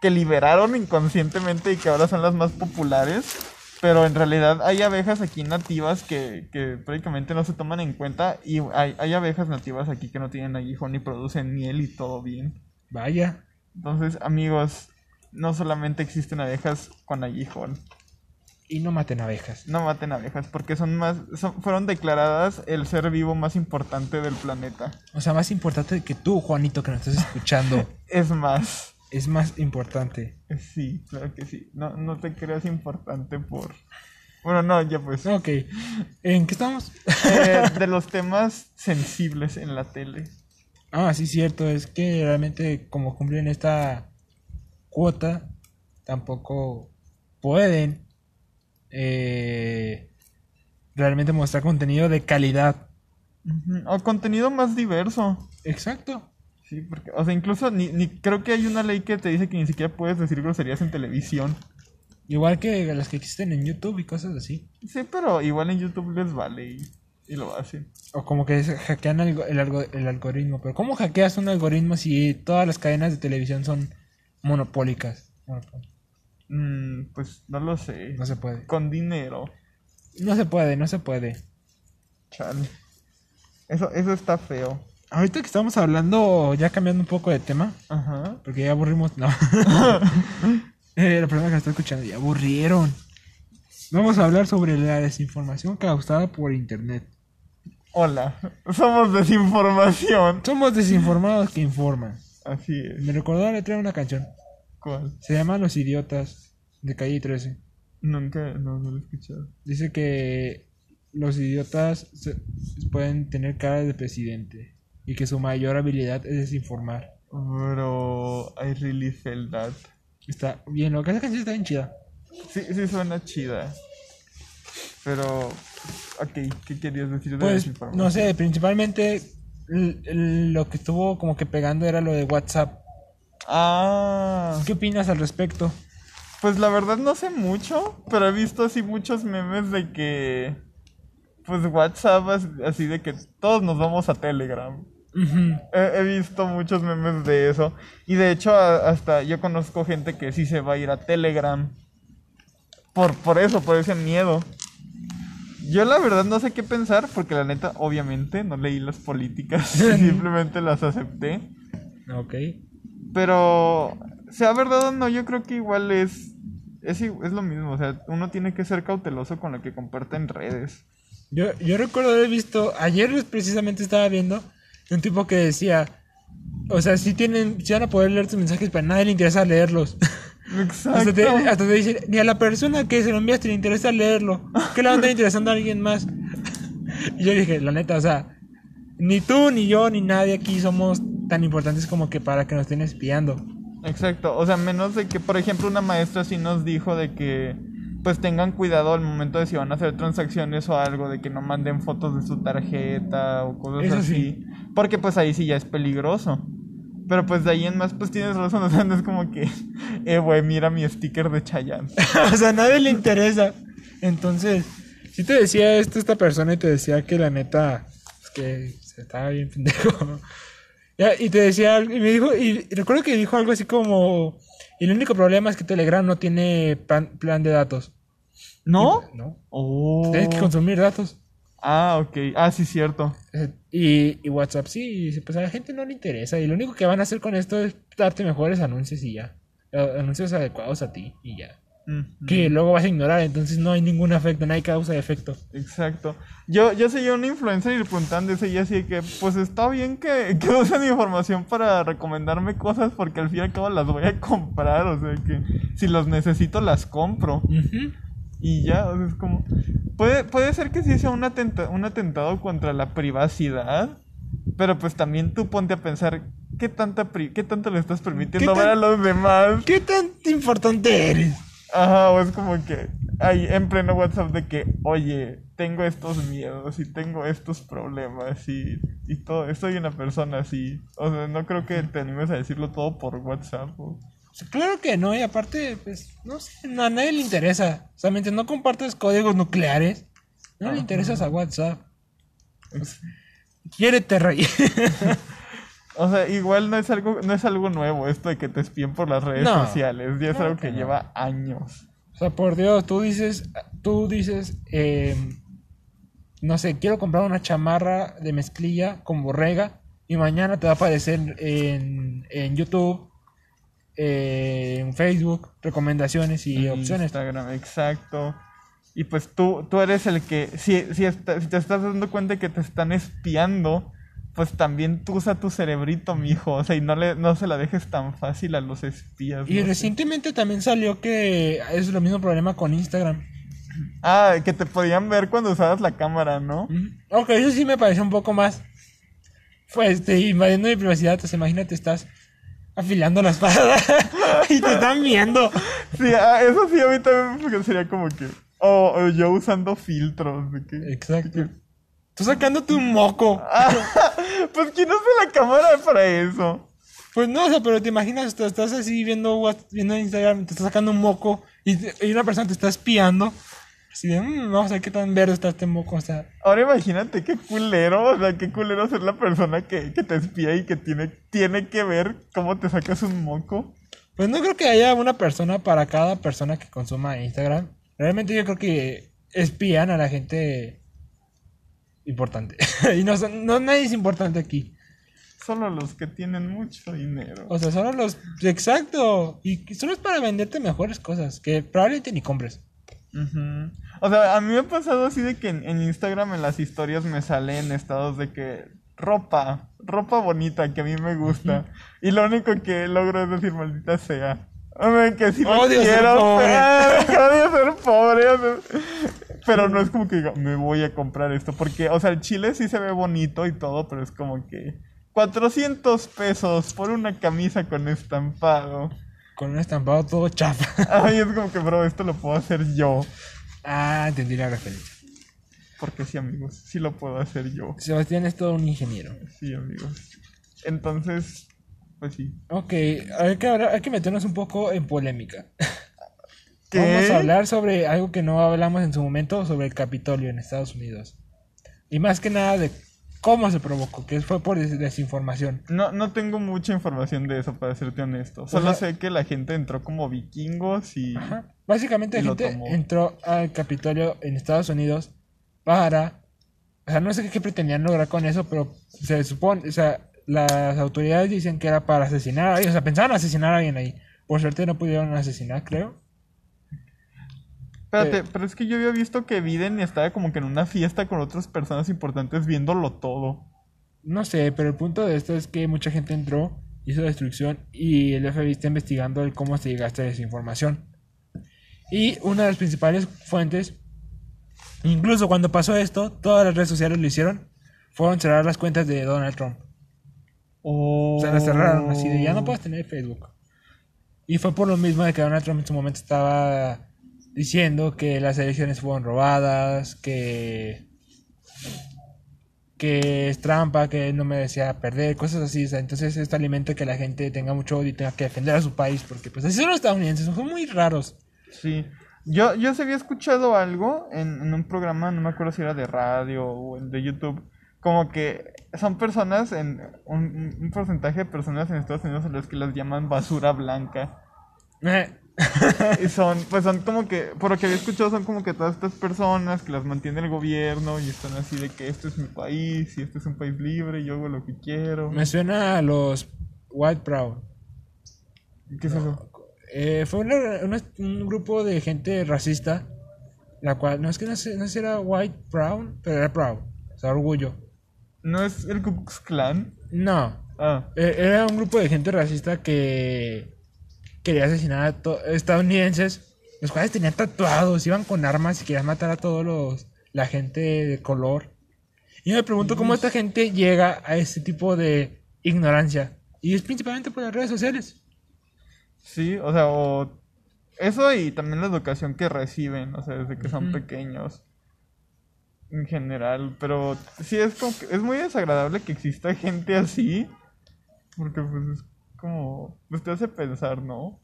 que liberaron inconscientemente y que ahora son las más populares. Pero en realidad hay abejas aquí nativas que, que prácticamente no se toman en cuenta y hay, hay abejas nativas aquí que no tienen aguijón y producen miel y todo bien. Vaya. Entonces, amigos, no solamente existen abejas con aguijón. Y no maten abejas. No maten abejas porque son más son- fueron declaradas el ser vivo más importante del planeta. O sea, más importante que tú, Juanito, que nos estás escuchando. Es más, es más importante. sí, claro que sí. No, no te creas importante por... Bueno, no, ya pues. Ok. ¿En qué estamos? Eh, de los temas sensibles en la tele. Ah, sí, cierto. Es que realmente, como cumplen esta cuota, tampoco pueden eh, realmente mostrar contenido de calidad. O contenido más diverso. Exacto. Sí, porque, o sea, incluso ni, ni creo que hay una ley que te dice que ni siquiera puedes decir groserías en televisión. Igual que las que existen en YouTube y cosas así. Sí, pero igual en YouTube les vale y, y lo hacen. O como que hackean algo- el, algo- el algoritmo. Pero ¿cómo hackeas un algoritmo si todas las cadenas de televisión son monopólicas? Monopol- Mm, pues no lo sé. No se puede. Con dinero. No se puede, no se puede. Chale. Eso, eso está feo. Ahorita que estamos hablando, ya cambiando un poco de tema, Ajá. porque ya aburrimos. No. eh, la persona que está escuchando, ya aburrieron. Vamos a hablar sobre la desinformación causada por internet. Hola. Somos desinformación. Somos desinformados que informan. Así es. Me recordó la letra de una canción. ¿Cuál? Se llama Los Idiotas, de Calle 13. Nunca, no, no lo he escuchado. Dice que los idiotas se- pueden tener cara de presidente y que su mayor habilidad es desinformar. Bro, I really felt that. Está bien, lo que esa canción está bien chida. Sí, sí suena chida. Pero, ok, ¿qué querías decir de Pues, desinformación? no sé, principalmente lo que estuvo como que pegando era lo de WhatsApp. Ah. ¿Qué opinas al respecto? Pues la verdad no sé mucho, pero he visto así muchos memes de que. Pues WhatsApp, as- así de que todos nos vamos a Telegram. He, he visto muchos memes de eso. Y de hecho, a- hasta yo conozco gente que sí se va a ir a Telegram. Por, por eso, por ese miedo. Yo la verdad no sé qué pensar, porque la neta, obviamente, no leí las políticas, simplemente las acepté. Ok. Pero, sea verdad o no, yo creo que igual es, es lo mismo. O sea, uno tiene que ser cauteloso con lo que comparte en redes. Yo, yo recuerdo haber visto, ayer precisamente estaba viendo un tipo que decía, o sea, si tienen, si van a poder leer tus mensajes, pero a nadie le interesa leerlos. Exacto. hasta, te, hasta te dicen, ni a la persona que se lo enviaste le interesa leerlo. ¿Qué le va a andar interesando a alguien más? y yo dije, la neta, o sea, ni tú, ni yo, ni nadie aquí somos tan importantes como que para que nos estén espiando. Exacto, o sea, menos de que, por ejemplo, una maestra sí nos dijo de que pues tengan cuidado al momento de si van a hacer transacciones o algo, de que no manden fotos de su tarjeta o cosas Eso así, sí. porque pues ahí sí ya es peligroso. Pero pues de ahí en más pues tienes razón, o sea, no es como que, eh, güey, mira mi sticker de Chayanne. o sea, a nadie le interesa. Entonces, si te decía esto esta persona y te decía que la neta, pues, que se estaba bien pendejo. Y te decía algo, y me dijo, y recuerdo que dijo algo así como, y el único problema es que Telegram no tiene pan- plan de datos. ¿No? Y- no. Oh. Tienes que consumir datos. Ah, ok. Ah, sí, cierto. Eh, Y, y WhatsApp sí, pues a la gente no le interesa. Y lo único que van a hacer con esto es darte mejores anuncios y ya. Anuncios adecuados a ti y ya. Que luego vas a ignorar, entonces no hay ningún efecto, no hay causa de efecto. Exacto. Yo, yo seguía una influencer y eso y así que, pues está bien que, que usen mi información para recomendarme cosas porque al fin y al cabo las voy a comprar, o sea que si los necesito las compro. Y ya, o sea, es como... Puede, puede ser que sí sea un, atenta- un atentado contra la privacidad, pero pues también tú ponte a pensar, ¿qué, tanta pri- qué tanto le estás permitiendo ¿Qué ver a los demás? ¿Qué tan importante eres? Ajá, o es como que ahí en pleno WhatsApp de que, oye, tengo estos miedos y tengo estos problemas y, y todo, soy una persona así. O sea, no creo que te animes a decirlo todo por WhatsApp. o- O sea, claro que no, y aparte, pues, no sé, no, a nadie le interesa. O sea, mientras no compartes códigos nucleares, no le interesas a WhatsApp. Quiérete, rey. O sea, igual no es algo, no es algo nuevo esto de que te espíen por las redes No, sociales. Ya es claro algo que que no. lleva años. O sea, por Dios, tú dices, tú dices, eh, no sé, quiero comprar una chamarra de mezclilla con borrega y mañana te va a aparecer en, en YouTube, eh, en Facebook, recomendaciones y En opciones. Instagram, exacto. Y pues tú, tú eres el que, si, si, está- si te estás dando cuenta que te están espiando, pues también tú usa tu cerebrito, mijo. O sea, y no, le, no se la dejes tan fácil a los espías. Y no sé. recientemente también salió que es lo mismo problema con Instagram. Ah, que te podían ver cuando usabas la cámara, ¿no? Ok, eso sí me pareció un poco más. Pues, este, invadiendo mi privacidad. Pues imagínate, estás afilando la espada y te están viendo. Sí, ah, eso sí, a mí también porque sería como que... O o yo usando filtros. De que, Exacto. Tú sacándote un moco. Ah, pues ¿quién usa la cámara para eso? Pues no, o sea, pero te imaginas, estás así viendo, viendo Instagram, te estás sacando un moco y, y una persona te está espiando. Así de, "Mm, vamos a ver qué tan verde está este moco. O sea, Ahora imagínate qué culero, o sea, qué culero ser la persona que, que te espía y que tiene, tiene que ver cómo te sacas un moco. pues no creo que haya una persona para cada persona que consuma Instagram. Realmente yo creo que espían a la gente importante. y no, son- no nadie es importante aquí. Solo los que tienen mucho dinero. O sea, solo los... Exacto. Y solo es para venderte mejores cosas que probablemente ni compres. Ujú. O sea, a mí me ha pasado así de que en, en Instagram en las historias me salen estados de que ropa, ropa bonita que a mí me gusta. Y lo único que logro es decir maldita sea. Hombre, que si lo Odio quiero, odio ser pobre. o sea, pero no es como que diga, me voy a comprar esto. Porque, o sea, el chile sí se ve bonito y todo, pero es como que 400 pesos por una camisa con estampado. Con un estampado todo chafa. Ay, es como que, bro, esto lo puedo hacer yo. ah, entendí la referencia. Porque sí, amigos, sí lo puedo hacer yo. Sebastián es todo un ingeniero. Sí, amigos. Entonces, pues sí. Ok, hay que, hablar- hay que meternos un poco en polémica. ¿Qué? Vamos a hablar sobre algo que no hablamos en su momento, sobre el Capitolio en Estados Unidos. Y más que nada de cómo se provocó, que fue por des- desinformación. No, no tengo mucha información de eso, para serte honesto. Solo sé que la gente entró como vikingos y... Ajá. Básicamente Y la gente entró al Capitolio en Estados Unidos para... O sea, no sé qué pretendían lograr con eso, pero se supone... O sea, las autoridades dicen que era para asesinar a alguien. O sea, pensaban asesinar a alguien ahí. Por suerte no pudieron asesinar, creo. Espérate, Eh. pero es que yo había visto que Biden estaba como que en una fiesta con otras personas importantes viéndolo todo. No sé, pero el punto de esto es que mucha gente entró, hizo destrucción y el FBI está investigando el cómo se llega a esta desinformación. Y una de las principales fuentes, incluso cuando pasó esto, todas las redes sociales lo hicieron, fueron cerrar las cuentas de Donald Trump. O O sea, las cerraron así de ya no puedes tener Facebook. Y fue por lo mismo de que Donald Trump en su momento estaba diciendo que las elecciones fueron robadas, que que es trampa, que él no merecía perder, cosas así. o sea, entonces esto alimenta que la gente tenga mucho odio y tenga que defender a su país, porque pues así son los estadounidenses, son muy raros. Sí. Yo, yo se había escuchado algo en, en un programa, no me acuerdo si era de radio o de YouTube, como que son personas, en un, un porcentaje de personas en Estados Unidos a las que las llaman basura blanca. Y son, pues son como que, por lo que había escuchado, son como que todas estas personas que las mantiene el gobierno y están así de que este es mi país y este es un país libre y yo hago lo que quiero. me suena a los White Proud. ¿Qué es eso? Eh, fue una- una- un grupo de gente racista, la cual, no es que no sé, no sé si era White Brown, pero era Proud, o sea, orgullo. ¿No es el Ku Klux Klan? No, Ah, eh, era un grupo de gente racista que quería asesinar a estadounidenses, los cuales tenían tatuados, iban con armas y querían matar a todos los, la gente de color. Y yo me pregunto cómo esta gente llega a ese tipo de ignorancia. Y es principalmente por las redes sociales. sí, o sea, o eso y también la educación que reciben, o sea, desde que son pequeños. En general, pero sí es como que es muy desagradable que exista gente así, porque pues es como, pues te hace pensar, ¿no?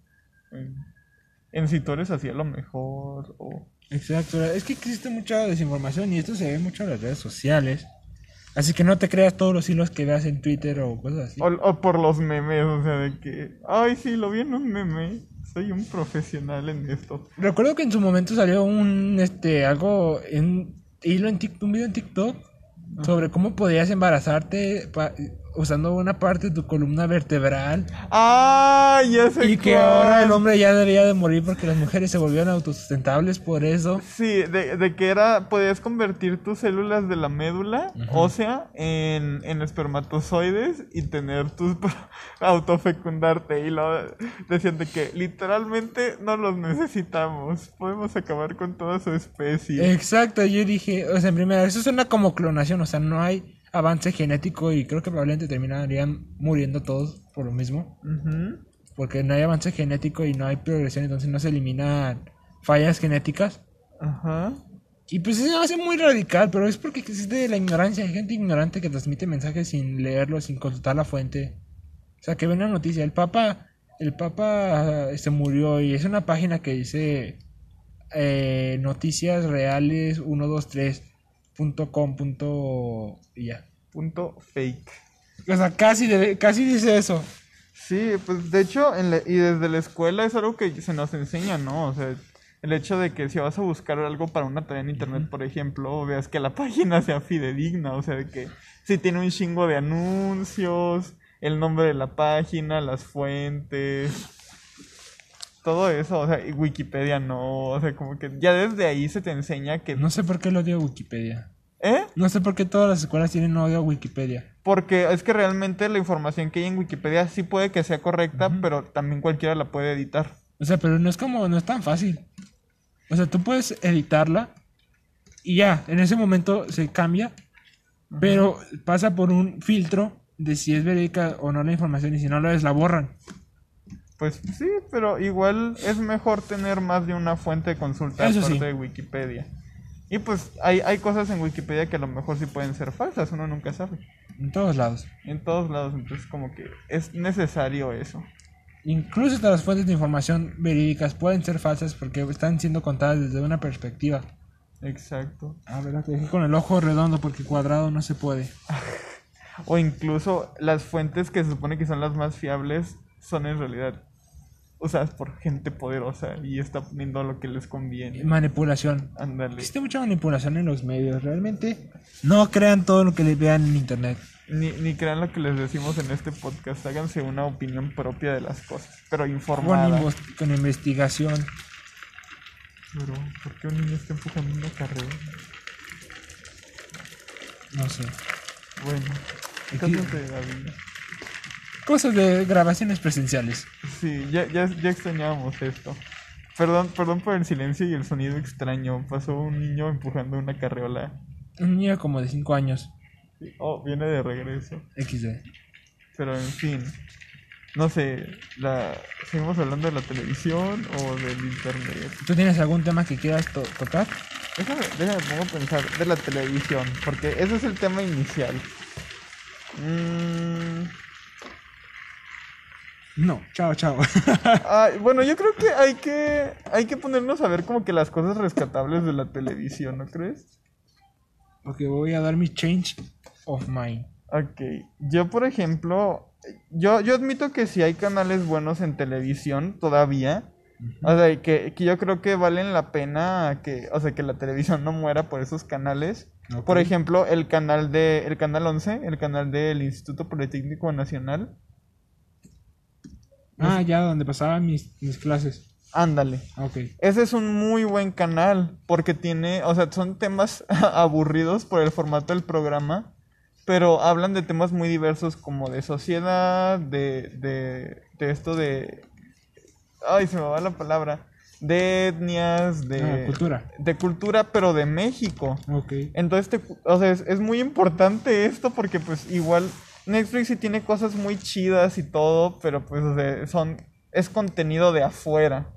En, en si tú eres así a lo mejor, o... Exacto, es que existe mucha desinformación y esto se ve mucho en las redes sociales. Así que no te creas todos los hilos que veas en Twitter o cosas así. O, o por los memes, o sea, de que, ay, sí, lo vi en un meme, soy un profesional en esto. Recuerdo que en su momento salió un este algo en hilo en un video en TikTok sobre cómo podías embarazarte usando una parte de tu columna vertebral ¡Ah! Ya sé y que cuál. ahora el hombre ya debería de morir porque las mujeres se volvieron autosustentables por eso. Sí, de, de que era, podías convertir tus células de la médula ósea en, en espermatozoides y tener tus, autofecundarte. Y lo decían de que literalmente no los necesitamos, podemos acabar con toda su especie. Exacto, yo dije, o sea, en primera, eso suena como clonación, o sea, no hay avance genético y creo que probablemente terminarían muriendo todos por lo mismo. Porque no hay avance genético y no hay progresión, entonces no se eliminan fallas genéticas. Ajá. Y pues eso hace muy radical, pero es porque existe la ignorancia. Hay gente ignorante que transmite mensajes sin leerlo, sin consultar la fuente. O sea, que ve una noticia. El Papa, el Papa se murió y es una página que dice eh, noticias reales 123.com. punto y ya. Punto fake. O sea, casi, debe- casi dice eso. Sí, pues de hecho, en la- y desde la escuela es algo que se nos enseña, ¿no? O sea, el hecho de que si vas a buscar algo para una tarea en internet, por ejemplo, veas que la página sea fidedigna, o sea, de que si tiene un chingo de anuncios, el nombre de la página, las fuentes, todo eso, o sea, y Wikipedia no, o sea, como que ya desde ahí se te enseña que... No sé por qué lo odio a Wikipedia. ¿Eh? No sé por qué todas las escuelas tienen odio a Wikipedia. Porque es que realmente la información que hay en Wikipedia sí puede que sea correcta, pero también cualquiera la puede editar. O sea, pero no es como, no es tan fácil. O sea, tú puedes editarla y ya, en ese momento se cambia, pero pasa por un filtro de si es verídica o no la información y si no lo es, la borran. Pues sí, pero igual es mejor tener más de una fuente de consulta Eso aparte sí. de Wikipedia. Y pues hay, hay cosas en Wikipedia que a lo mejor sí pueden ser falsas, uno nunca sabe. En todos lados. En todos lados, entonces como que es necesario eso. Incluso hasta las fuentes de información verídicas pueden ser falsas porque están siendo contadas desde una perspectiva. Exacto. Ah, verdad, te dejé con el ojo redondo porque cuadrado no se puede. O incluso las fuentes que se supone que son las más fiables son en realidad usadas por gente poderosa y está poniendo lo que les conviene. Manipulación. Ándale. Existe mucha manipulación en los medios. Realmente no crean todo lo que les vean en internet. Ni, ni crean lo que les decimos en este podcast. Háganse una opinión propia de las cosas, pero informada. con investigación. Pero, ¿por qué un niño está empujando una carrera? No sé. Bueno, cosas de la vida. Cosas de grabaciones presenciales. Sí, ya, ya, ya extrañábamos esto. Perdón, perdón por el silencio y el sonido extraño. Pasó un niño empujando una carreola. Un niño como de 5 años. Oh, viene de regreso. XD. Pero en fin. No sé, la... ¿seguimos hablando de la televisión o del internet? ¿Tú tienes algún tema que quieras to- tocar? Déjame, déjame pongo a pensar de la televisión, porque ese es el tema inicial. Mm, No, chao, chao. ay, bueno, yo creo que hay que hay que ponernos a ver como que las cosas rescatables de la televisión, ¿no crees? Porque voy a dar mi change of mind. Ok, yo por ejemplo, yo, yo admito que si hay canales buenos en televisión todavía, o sea, que, que yo creo que valen la pena que, o sea, que la televisión no muera por esos canales. Por ejemplo, el canal de, el canal 11, el canal del Instituto Politécnico Nacional. Ah, ya, donde pasaba mis, mis clases. Ándale. Ok. Ese es un muy buen canal porque tiene, o sea, son temas aburridos por el formato del programa, pero hablan de temas muy diversos como de sociedad, de, de, de esto de... Ay, se me va la palabra. De etnias, de... Ah, cultura. De cultura, pero de México. Ok. Entonces, te- o sea, es, es muy importante esto porque pues igual Netflix sí tiene cosas muy chidas y todo, pero pues o sea, son, es contenido de afuera.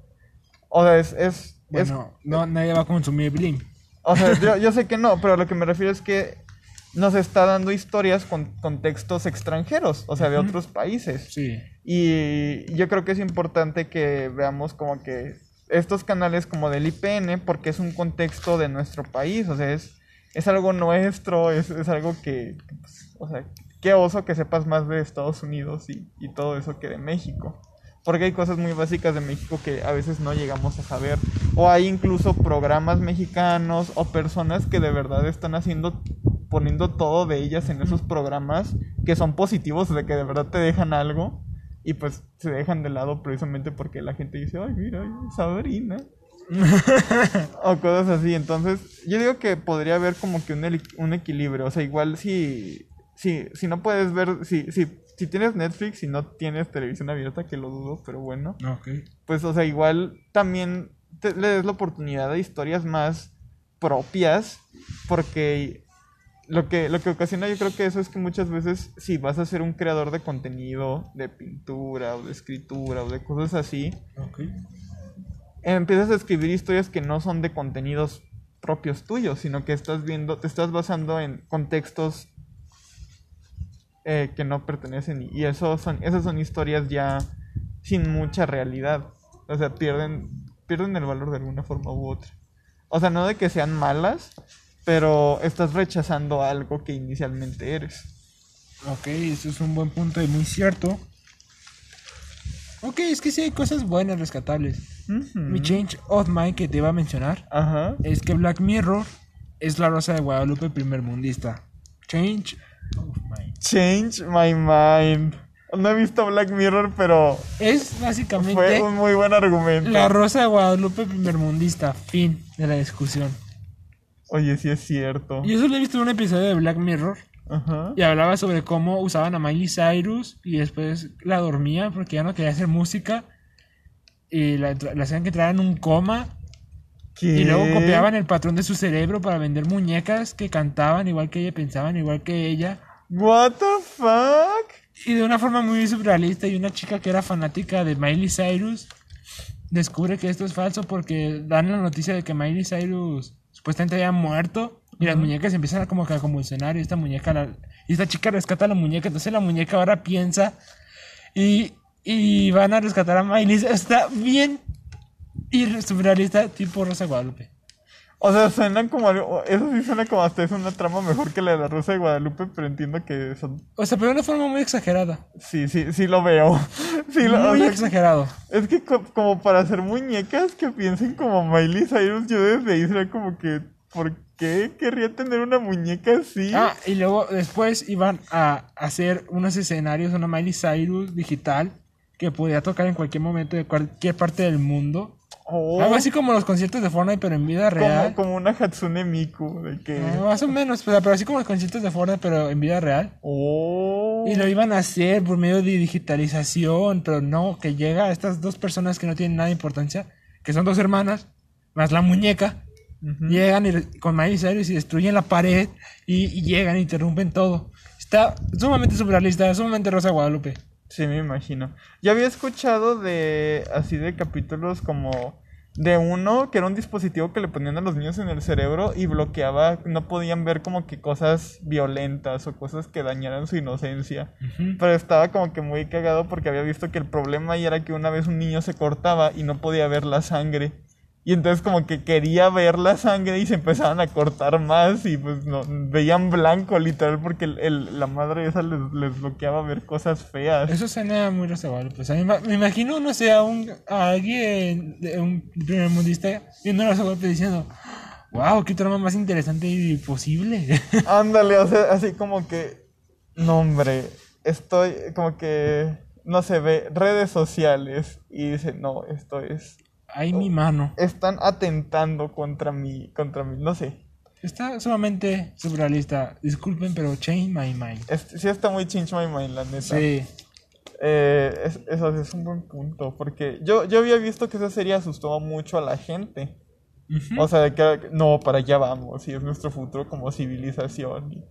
O sea, es, es, es- Bueno, no, nadie va a consumir Blim. o sea, yo, yo sé que no, pero a lo que me refiero es que nos está dando historias con contextos extranjeros, o sea, de otros países. Sí. Y yo creo que es importante que veamos como que estos canales como del IPN, porque es un contexto de nuestro país, o sea, es, es algo nuestro, es, es algo que, pues, o sea, qué oso que sepas más de Estados Unidos y, y todo eso que de México. Porque hay cosas muy básicas de México que a veces no llegamos a saber. O hay incluso programas mexicanos o personas que de verdad están haciendo, poniendo todo de ellas en esos programas que son positivos, de que de verdad te dejan algo. Y pues se dejan de lado precisamente porque la gente dice, ay, mira, Sabrina. o cosas así. Entonces, yo digo que podría haber como que un, un equilibrio. O sea, igual si, si, si no puedes ver, si, si, si tienes Netflix y no tienes televisión abierta, que lo dudo, pero bueno, Ok. pues, o sea, igual también te- le des la oportunidad de historias más propias, porque lo que, lo que ocasiona yo creo que eso es que muchas veces si vas a ser un creador de contenido, de pintura o de escritura o de cosas así, empiezas a escribir historias que no son de contenidos propios tuyos, sino que estás viendo, te estás basando en contextos eh, que no pertenecen y- eso son, esas son historias ya sin mucha realidad, o sea, pierden, pierden el valor de alguna forma u otra. O sea, no de que sean malas, pero estás rechazando algo que inicialmente eres. Ok, eso es un buen punto y muy cierto. Ok, es que sí hay cosas buenas, rescatables. Mi change of mind que te iba a mencionar Ajá. es que Black Mirror es la rosa de Guadalupe primer mundista. Change. Change my mind. No he visto Black Mirror, pero Es básicamente fue un muy buen argumento. la rosa de Guadalupe primer mundista. Fin de la discusión. Oye, sí es cierto. Yo solo he visto un episodio de Black Mirror Ajá. y hablaba sobre cómo usaban a Miley Cyrus y después la dormían porque ya no quería hacer música y la, hacían que entrara en un coma ¿Qué? y luego copiaban el patrón de su cerebro para vender muñecas que cantaban igual que ella, pensaban igual que ella What the fuck? y de una forma muy surrealista y una chica que era fanática de Miley Cyrus descubre que esto es falso porque dan la noticia de que Miley Cyrus supuestamente había muerto. Y las muñecas empiezan a como que a convulsionar. Y esta muñeca, la- y esta chica rescata a la muñeca. Entonces la muñeca ahora piensa. Y, y van a rescatar a Miley. Está bien y surrealista, tipo Rosa Guadalupe. O sea, suena como algo, eso sí suena como hasta es una trama mejor que la de la Rosa de Guadalupe, pero entiendo que son, O sea, pero de una forma muy exagerada. sí, sí, sí lo veo. Sí lo, o muy sea, exagerado. es que co- como para hacer muñecas que piensen como Miley Cyrus, yo desde ahí sería como que, ¿por qué querría tener una muñeca así? Ah, y luego después iban a hacer unos escenarios, una Miley Cyrus digital que podía tocar en cualquier momento de cualquier parte del mundo. Oh, Algo así como los conciertos de Fortnite, pero en vida real. como, como una Hatsune Miku, de que... No, más o menos, pero, pero así como los conciertos de Fortnite, pero en vida real. Oh. Y lo iban a hacer por medio de digitalización, pero no, que llega a estas dos personas que no tienen nada de importancia, que son dos hermanas, más la muñeca. Llegan y, con Miley Cyrus y destruyen la pared y, y llegan e interrumpen todo. Está sumamente surrealista, sumamente Rosa Guadalupe. Sí, me imagino. Yo había escuchado de así de capítulos como de uno que era un dispositivo que le ponían a los niños en el cerebro y bloqueaba, no podían ver como que cosas violentas o cosas que dañaran su inocencia. Pero estaba como que muy cagado porque había visto que el problema ahí era que una vez un niño se cortaba y no podía ver la sangre. Y entonces como que quería ver la sangre y se empezaban a cortar más y pues no, veían blanco literal porque el- el- la madre esa les, les bloqueaba ver cosas feas. Eso suena muy. O sea, me, ima- me imagino, no sé, a, un, a alguien, un primer mundista, viendo Rosa Guadalupe diciendo, wow, qué trama más interesante y posible. Ándale, o sea, así como que, no hombre, estoy como que, no se ve, redes sociales y dice, no, esto es, Ahí mi mano. están atentando contra mi, contra mi, no sé, Está sumamente surrealista. Disculpen, pero change my mind. es- sí está muy change my mind, la neta. Sí. Eh, es- eso es un buen punto, porque yo, yo había visto que esa serie asustó mucho a la gente. O sea, que no, para allá vamos, y es nuestro futuro como civilización.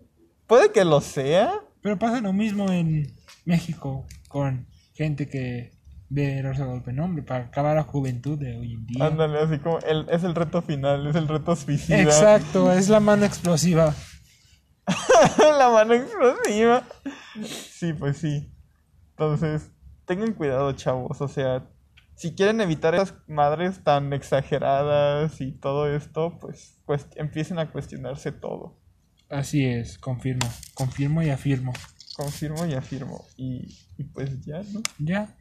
Puede que lo sea, Pero pasa lo mismo en México con gente que ve Rosa Guadalupe. No, hombre, para acabar la juventud de hoy en día. Ándale, así como el, es el reto final, es el reto suicida. Exacto, es la mano explosiva. la mano explosiva. Sí, pues sí. Entonces, tengan cuidado, chavos. O sea, si quieren evitar esas madres tan exageradas y todo esto, pues, pues empiecen a cuestionarse todo. Así es, confirmo. Confirmo y afirmo. Confirmo y afirmo. Y, y pues ya, ¿no? Ya.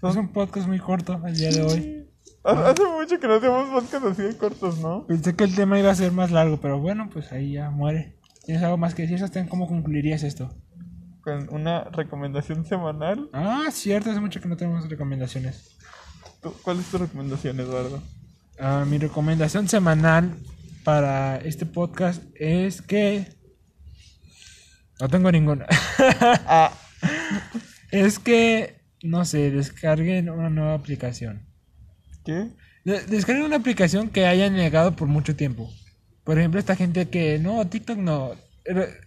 Son- Es un podcast muy corto el día de hoy. Hace mucho que no hacemos podcasts así de cortos, ¿no? Pensé que el tema iba a ser más largo, pero bueno, pues ahí ya muere. ¿Tienes algo más que decir, Sebastián? ¿Cómo concluirías esto? Con una recomendación semanal. Ah, cierto, hace mucho que no tenemos recomendaciones. ¿Tú- ¿Cuál es tu recomendación, Eduardo? Ah, mi recomendación semanal para este podcast es que... No tengo ninguna. Ah, es que, no sé, descarguen una nueva aplicación. ¿qué? De- Descarguen una aplicación que hayan negado por mucho tiempo. Por ejemplo, esta gente que no, TikTok no.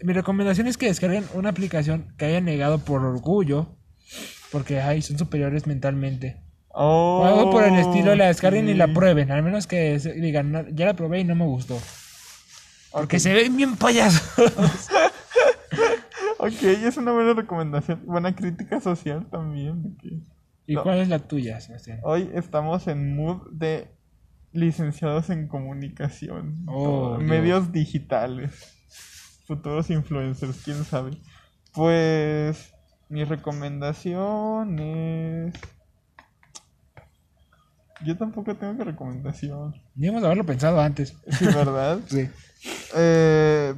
Mi recomendación es que descarguen una aplicación que hayan negado por orgullo, porque ay, son superiores mentalmente. Oh, O algo por el estilo, la descarguen y la prueben. Al menos que digan, "No, ya la probé y no me gustó. Porque se ven bien payasos. Ok, es una buena recomendación. Buena crítica social también. ¿Y No. cuál es la tuya, Sebastián? Hoy estamos en mood de licenciados en comunicación. Oh, Dios. medios digitales. Futuros influencers, quién sabe. Pues mi recomendación es... Yo tampoco tengo que recomendación. Debemos haberlo pensado antes. Sí, ¿verdad? Sí. Eh,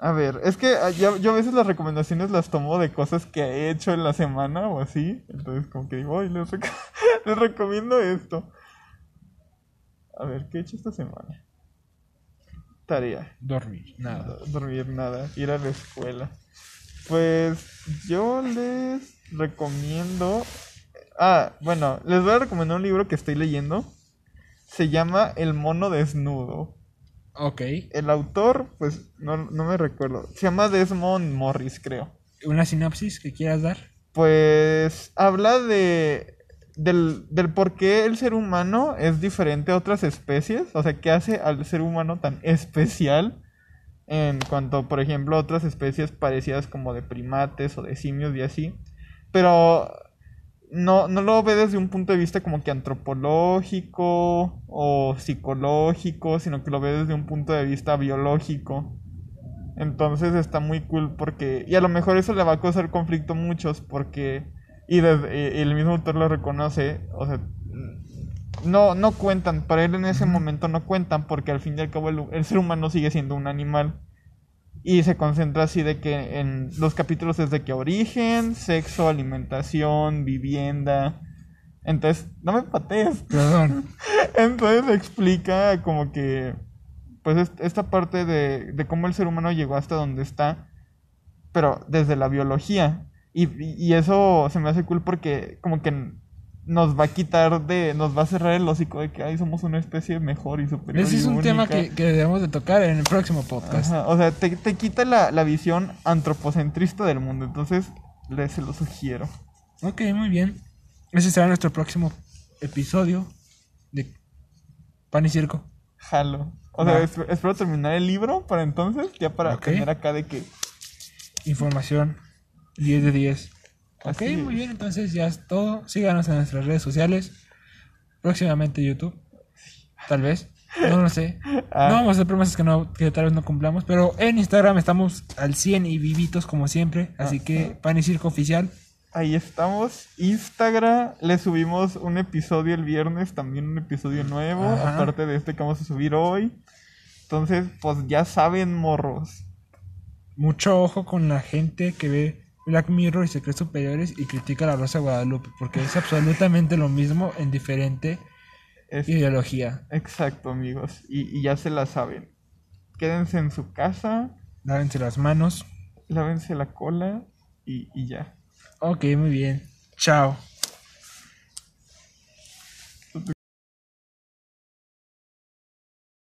a ver, es que ah, yo a veces las recomendaciones las tomo de cosas que he hecho en la semana o así. Entonces, como que digo, "Ay, les, reco- les recomiendo esto. A ver, ¿qué he hecho esta semana? Tarea. Dormir, nada. Do- Dormir nada, ir a la escuela. Pues yo les recomiendo. Ah, bueno, les voy a recomendar un libro que estoy leyendo. Se llama El mono desnudo. Ok. El autor, pues no, no me recuerdo. Se llama Desmond Morris, creo. ¿Una sinopsis que quieras dar? Pues habla de, del, del por qué el ser humano es diferente a otras especies, o sea, qué hace al ser humano tan especial en cuanto, por ejemplo, a otras especies parecidas como de primates o de simios y así. Pero no, no lo ve desde un punto de vista como que antropológico o psicológico, sino que lo ve desde un punto de vista biológico. Entonces está muy cool porque... Y a lo mejor eso le va a causar conflicto a muchos porque... Y, el mismo autor lo reconoce, o sea, no, no cuentan, para él en ese momento no cuentan porque al fin y al cabo el ser humano sigue siendo un animal. Y se concentra así de que en los capítulos es de que origen, sexo, alimentación, vivienda. Entonces, no me patees. Perdón. Entonces explica como que, pues esta parte de, de cómo el ser humano llegó hasta donde está, pero desde la biología. Y, y eso se me hace cool porque como que nos va a quitar de, nos va a cerrar el hocico de que ahí somos una especie mejor y superior. Ese es un tema que, debemos de tocar en el próximo podcast. o sea, te, quita la, la, visión antropocentrista del mundo, entonces les se lo sugiero. Ok, muy bien. Ese será nuestro próximo episodio de Pan y Circo. Jalo. O sea, espero, terminar el libro para entonces, ya para tener acá de que... Información 10 de 10. Ok, muy bien, entonces ya es todo. Síganos en nuestras redes sociales. Próximamente YouTube. Tal vez. No lo sé. Ah. No vamos a hacer promesas que, no, que tal vez no cumplamos. Pero en Instagram estamos al 100 y vivitos como siempre. Así que Pan y Circo Oficial. Ahí estamos. Instagram. Le subimos un episodio el viernes. También un episodio nuevo. Aparte de este que vamos a subir hoy. Entonces, pues ya saben, morros. Mucho ojo con la gente que ve Black Mirror y se cree superiores y critica a la Rosa Guadalupe, porque es absolutamente lo mismo en diferente ideología. Exacto, amigos. Y, ya se la saben. Quédense en su casa. Lávense las manos. Lávense la cola y, y ya. Ok, muy bien. Chao.